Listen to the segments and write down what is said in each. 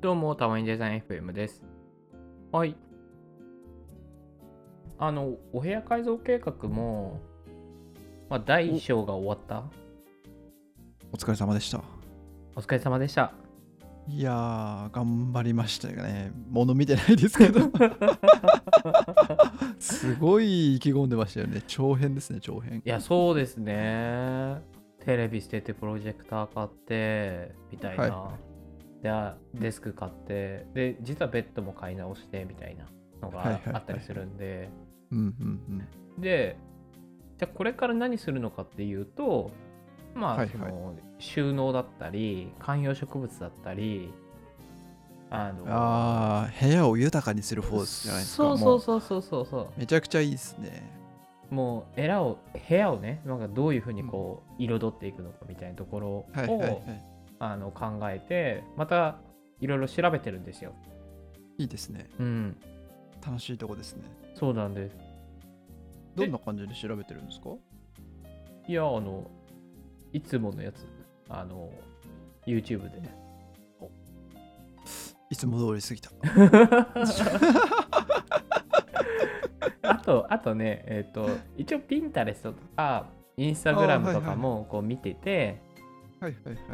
どうも、たまにデザイン FM です。はい。あの、お部屋改造計画も、まあ、第1章が終わった？お疲れ様でした。お疲れ様でした。いやー、頑張りましたよね。もの見てないですけど。すごい意気込んでましたよね。長編ですね、長編。いや、そうですね。テレビ捨ててプロジェクター買って、みたいな。はであデスク買って、で、実はベッドも買い直して、みたいなのがあったりするんで。うんうんで、じゃあこれから何するのかっていうと、まあ、その収納だったり、観葉植物だったり、あのうん。あー、部屋を豊かにする方じゃないですか。そうもそうそうそうそうそう。めちゃくちゃいいですね。もう部屋を部屋をねなんかどういうふうにこう彩っていくのかみたいなところを。あの考えてまたいろいろ調べてるんですよ。いいですね。うん、楽しいとこですね。そうなんです。どんな感じで調べてるんですか？いやあのいつものやつあの YouTube で。いつも通り過ぎた。あとあとねえっ、と一応 Pinterest とか Instagram とかもこう見てて、はいはいはい。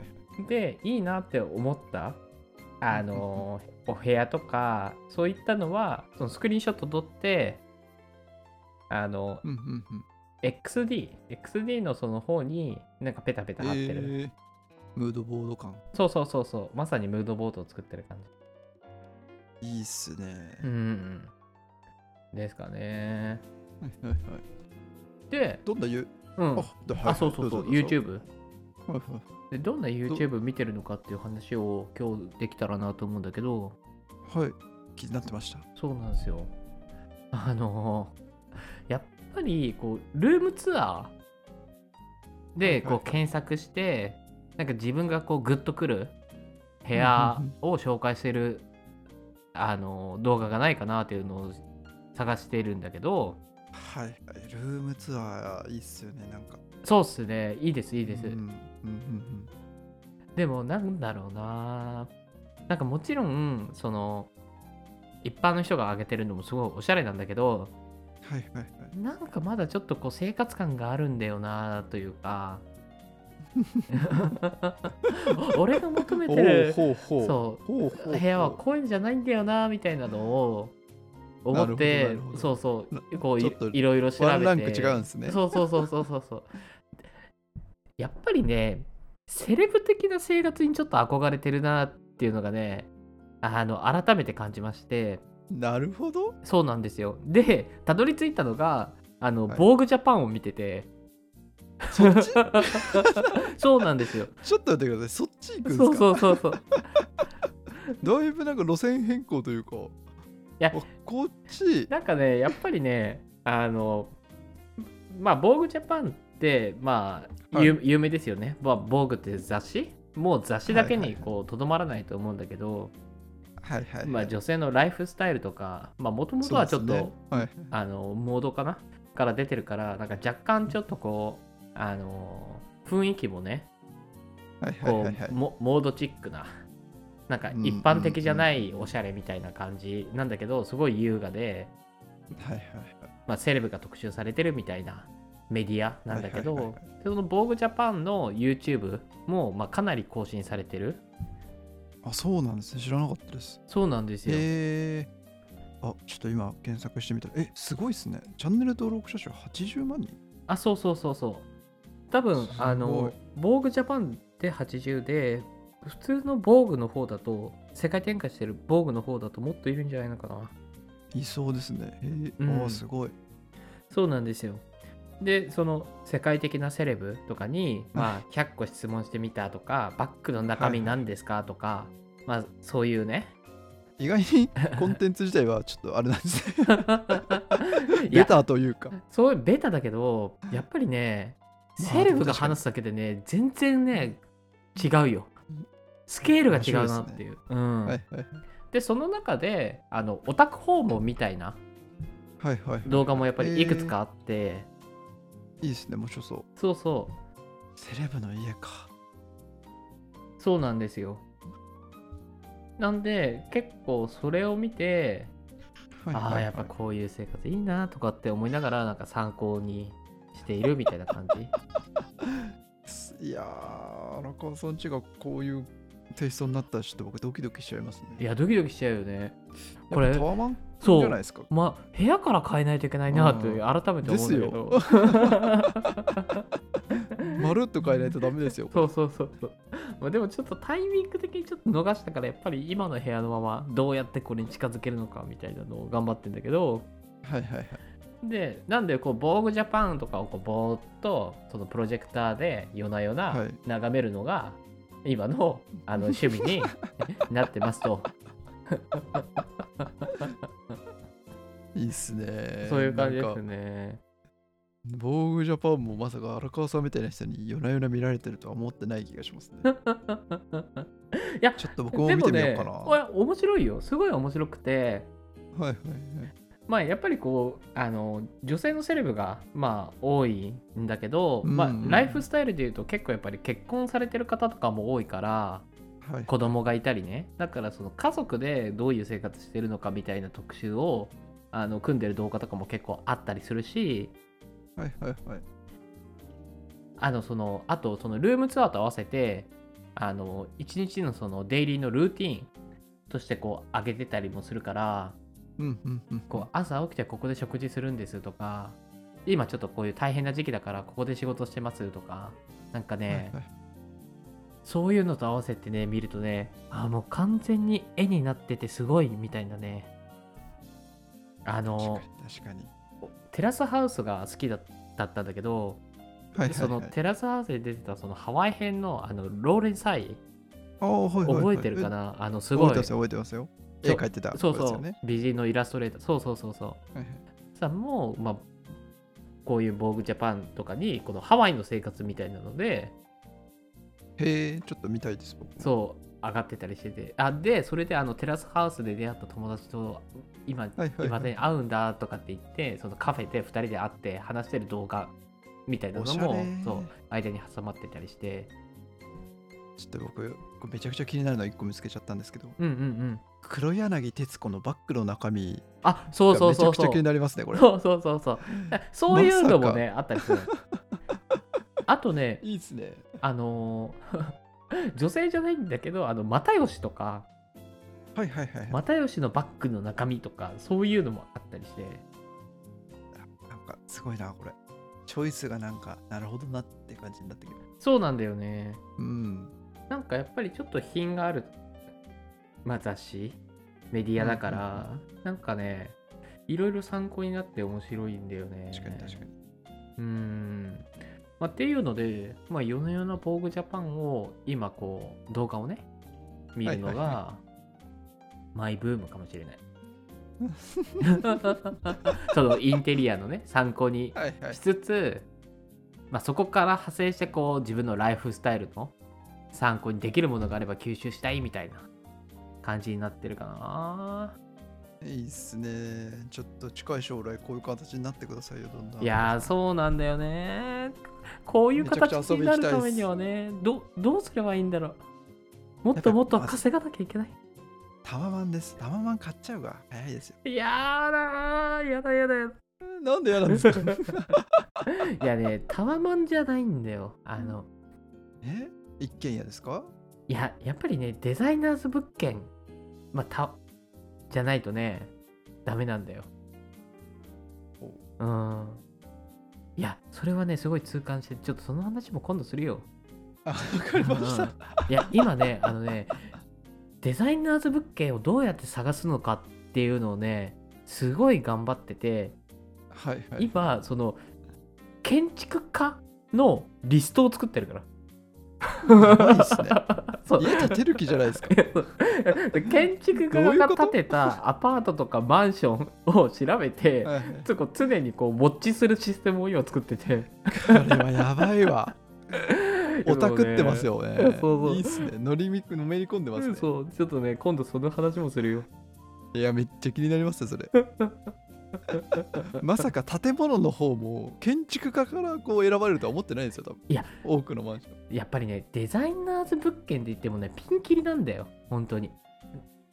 でいいなって思ったあのお部屋とかそういったのはそのスクリーンショット撮ってあのうんうんうん。XD XD のその方になんかペタペタ貼ってる、え。ームードボード感。そうそうそうそう。まさにムードボードを作ってる感じ。いいっすね。うんうんですかね。はいはいはい。でどんなゆ、うん。あどはい。あそうそうそう。YouTube はいはいでどんな YouTube 見てるのかっていう話を今日できたらなと思うんだけどはい。気になってました？そうなんですよ。あのやっぱりこうルームツアーでこう検索してなんか自分がこうグッとくる部屋を紹介してるあの動画がないかなっていうのを探しているんだけどはいはい。ルームツアーいいっすよね、なんか。そうっすねいいですいいです、うんうんうんでもなんだろうななんかもちろんその一般の人が上げてるのもすごいおしゃれなんだけどうん。はいはいはい。なんかまだちょっとこう生活感があるんだよなというか 俺が求めてるそう部屋はこういうんじゃないんだよなみたいなのを思っなてそうそうなこういろいろ調べてランク違うんですねそうそうそうそうそうそうやっぱりねセレブ的な生活にちょっと憧れてるなっていうのがねあの改めて感じましてなるほど。そうなんですよ。で、たどり着いたのが、あの、はいボーグジャパンを見てて、そっち？そうなんですよ。ちょっと待ってください。そっち行くんですか？そうそうそうそう。だいぶなんか路線変更というか。いやこっち。なんかね、やっぱりね、あの、まあ、ボーグジャパンって、まあ、はい有有名ですよね。まあ、ボーグって雑誌？もう雑誌だけにこうとどまらないと思うんだけど、はいはいはい。まあ、女性のライフスタイルとか、まあ、もともとはちょっと、ねはい。あのモードかな？から出てるからなんか若干ちょっとこうあの雰囲気もねはいはいこはいはいうモモードチックななんかうん一般的じゃないおしゃれみたいな感じなんだけどすごい優雅で、はいはいはい。まあ、セレブが特集されてるみたいなメディアなんだけど、はいはいはいその防具ジャパンの YouTube も、まあ、かなり更新されてるあ、そうなんですね。知らなかったです。そうなんですよ、へえ。あ、ちょっと今検索してみたら、え、すごいですね。チャンネル登録者数80万人？あそうそうそうそう多分あの防具ジャパンで80で普通の防具の方だと世界展開してる防具の方だともっといるんじゃないのかな。いそうですね。へえ、うん。すごい。そうなんですよ。でその世界的なセレブとかに、まあ、100個質問してみたとかバッグの中身何ですかとか、まあそういうね。意外に コンテンツ自体はちょっとあれなんですね。ベターというか。そういうベタだけどやっぱりねまあセレブが話すだけでね全然ね違うよスケールが違うなっていう、うん。はいはい。でその中であのオタク訪問みたいなはいはい。動画もやっぱりいくつかあって、いいですね、面白そう。そうそう。セレブの家か。そうなんですよ。なんで結構それを見て、はいはいはい。ああやっぱこういう生活いいなとかって思いながらなんか参考にしているみたいな感じ。いやー荒川さんちがこういうテイストになったらちょっと僕ドキドキしちゃいますね。いやドキドキしちゃうよね。ここれれタワマンそうじゃないですか？まあ部屋から変えないといけないなとうん改めて思うんだけど。まるっと変えないとダメですよそうそうそうそう、まあ、でもちょっとタイミング的にちょっと逃したからやっぱり今の部屋のままどうやってこれに近づけるのかみたいなのを頑張ってんだけど。はいはいはい。でなんでこう防具ジャパンとかをこうぼーっとそのプロジェクターで夜な夜はない。眺めるのが今のあの趣味になってますと。いいっすね。そういう感じですね。防具ジャパンもまさか荒川さんみたいな人に夜な夜な見られてるとは思ってない気がしますね。いやちょっと僕も見てみよねうかな、これ面白いよ。すごい面白くて。はいはいはいまあやっぱりこうあの女性のセレブがまあ多いんだけど、うんうん。まあライフスタイルでいうと結構やっぱり結婚されてる方とかも多いからはい。子供がいたりね。だからその家族でどういう生活してるのかみたいな特集をあの組んでる動画とかも結構あったりするしはいはいはい。あのそのあとそのルームツアーと合わせてあの一日のそのデイリーのルーティーンとしてこう上げてたりもするからうんうんうん。こう朝起きてここで食事するんですとか今ちょっとこういう大変な時期だからここで仕事してますとかなんかね、はいはいそういうのと合わせてね見るとねあもう完全に絵になっててすごいみたいなね。あのテラスハウスが好きだだったんだけど、はいはいはい。そのテラスハウスで出てたそのハワイ編のあのローレン・サイ覚えてるかな？あのすすごい。覚えてますよ覚えてますよ絵そう描いてたそうそう、美人のイラストレーター。そうそうそうそう。はいはい。さんも、まあ、こういう防具ジャパンとかにこのハワイの生活みたいなのでへえちょっと見たいです僕も。そう上がってたりしてて。あでそれであのテラスハウスで出会った友達と今はいはいはい。今で会うんだとかって言ってそのカフェで2人で会って話してる動画みたいなのもれそう間に挟まってたりしてちょっと僕めちゃくちゃ気になるの1個見つけちゃったんですけどうんうんうん。黒柳徹子のバッグの中身あそうそうがめちゃくちゃ気にそうそうなりますねこれ。そうそうそうそう。そういうのもね、あったりする。あとねいいですね。あのー 女性じゃないんだけどあの又吉とかはいはいはい、はい。又吉のバッグの中身とかそういうのもあったりして。なんかすごいなこれ。チョイスがなんかなるほどなって感じになってくる。そうなんだよね。うんなんかやっぱりちょっと品がある、まあ、雑誌メディアだから、なんかねいろいろ参考になって面白いんだよね。確かに確かに。うーん。まあ、っていうので、まあ、夜な夜な防具ジャパンを今こう動画をね見るのが、はいはい。マイブームかもしれない。そのインテリアのね参考にはいはい。しつつ、まあ、そこから派生してこう自分のライフスタイルの参考にできるものがあれば吸収したいみたいな感じになってるかな。いいっすね。ちょっと近い将来こういう形になってくださいよどんどん。いやーそうなんだよね。こういう形になるためにはねどどうすればいいんだろう。もっともっと稼がなきゃいけない。タワマンです。タワマン買っちゃうが早いですよ。いやだーやだやだやだ。なんで嫌なんですかいやねタワマンじゃないんだよ。あのえ？一軒家ですか？いややっぱりねデザイナーズ物件まあたじゃないとねダメなんだよ。う。ん。いやそれはねすごい痛感してちょっとその話も今度するよ。あわかりました、うん。いや今ねあのねデザイナーズ物件をどうやって探すのかっていうのをねすごい頑張っててはいはい。今その建築家のリストを作ってるからやばいっすね。そう。家建てる気じゃないですか。建築家が建てたアパートとかマンションを調べて、常にこうウォッチするシステムを今作ってて。これはやばいわ。オタクってますよね。そうそう。いいっすね。乗りみくのめり込んでますね。そう。ちょっとね今度その話もするよ。いやめっちゃ気になりますねそれまさか建物の方も建築家からこう選ばれるとは思ってないんですよ多分。いや。多くのマンション。やっぱりねデザイナーズ物件で言ってもねピンキリなんだよ本当に。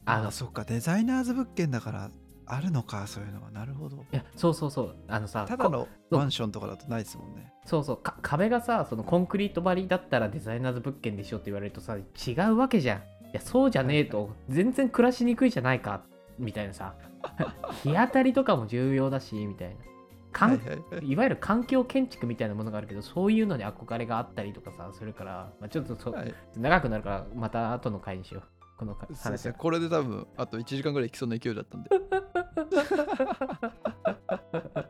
あの。あそっかデザイナーズ物件だからあるのかそういうのは。なるほど。いやそうそうそう。あのさこただのマンションとかだとないですもんね。そうそう。か壁がさそのコンクリート張りだったらデザイナーズ物件でしょって言われるとさ違うわけじゃん。いやそうじゃねえと。全然暮らしにくいじゃないかみたいなさ。日当たりとかも重要だしみたいな。かんはいはいはい。いわゆる環境建築みたいなものがあるけどそういうのに憧れがあったりとかさするから、まあ、ちょっとそ、はい。長くなるからまた後の回にしよう。このそうですね。これで多分あと1時間ぐらいいきそうな勢いだったんで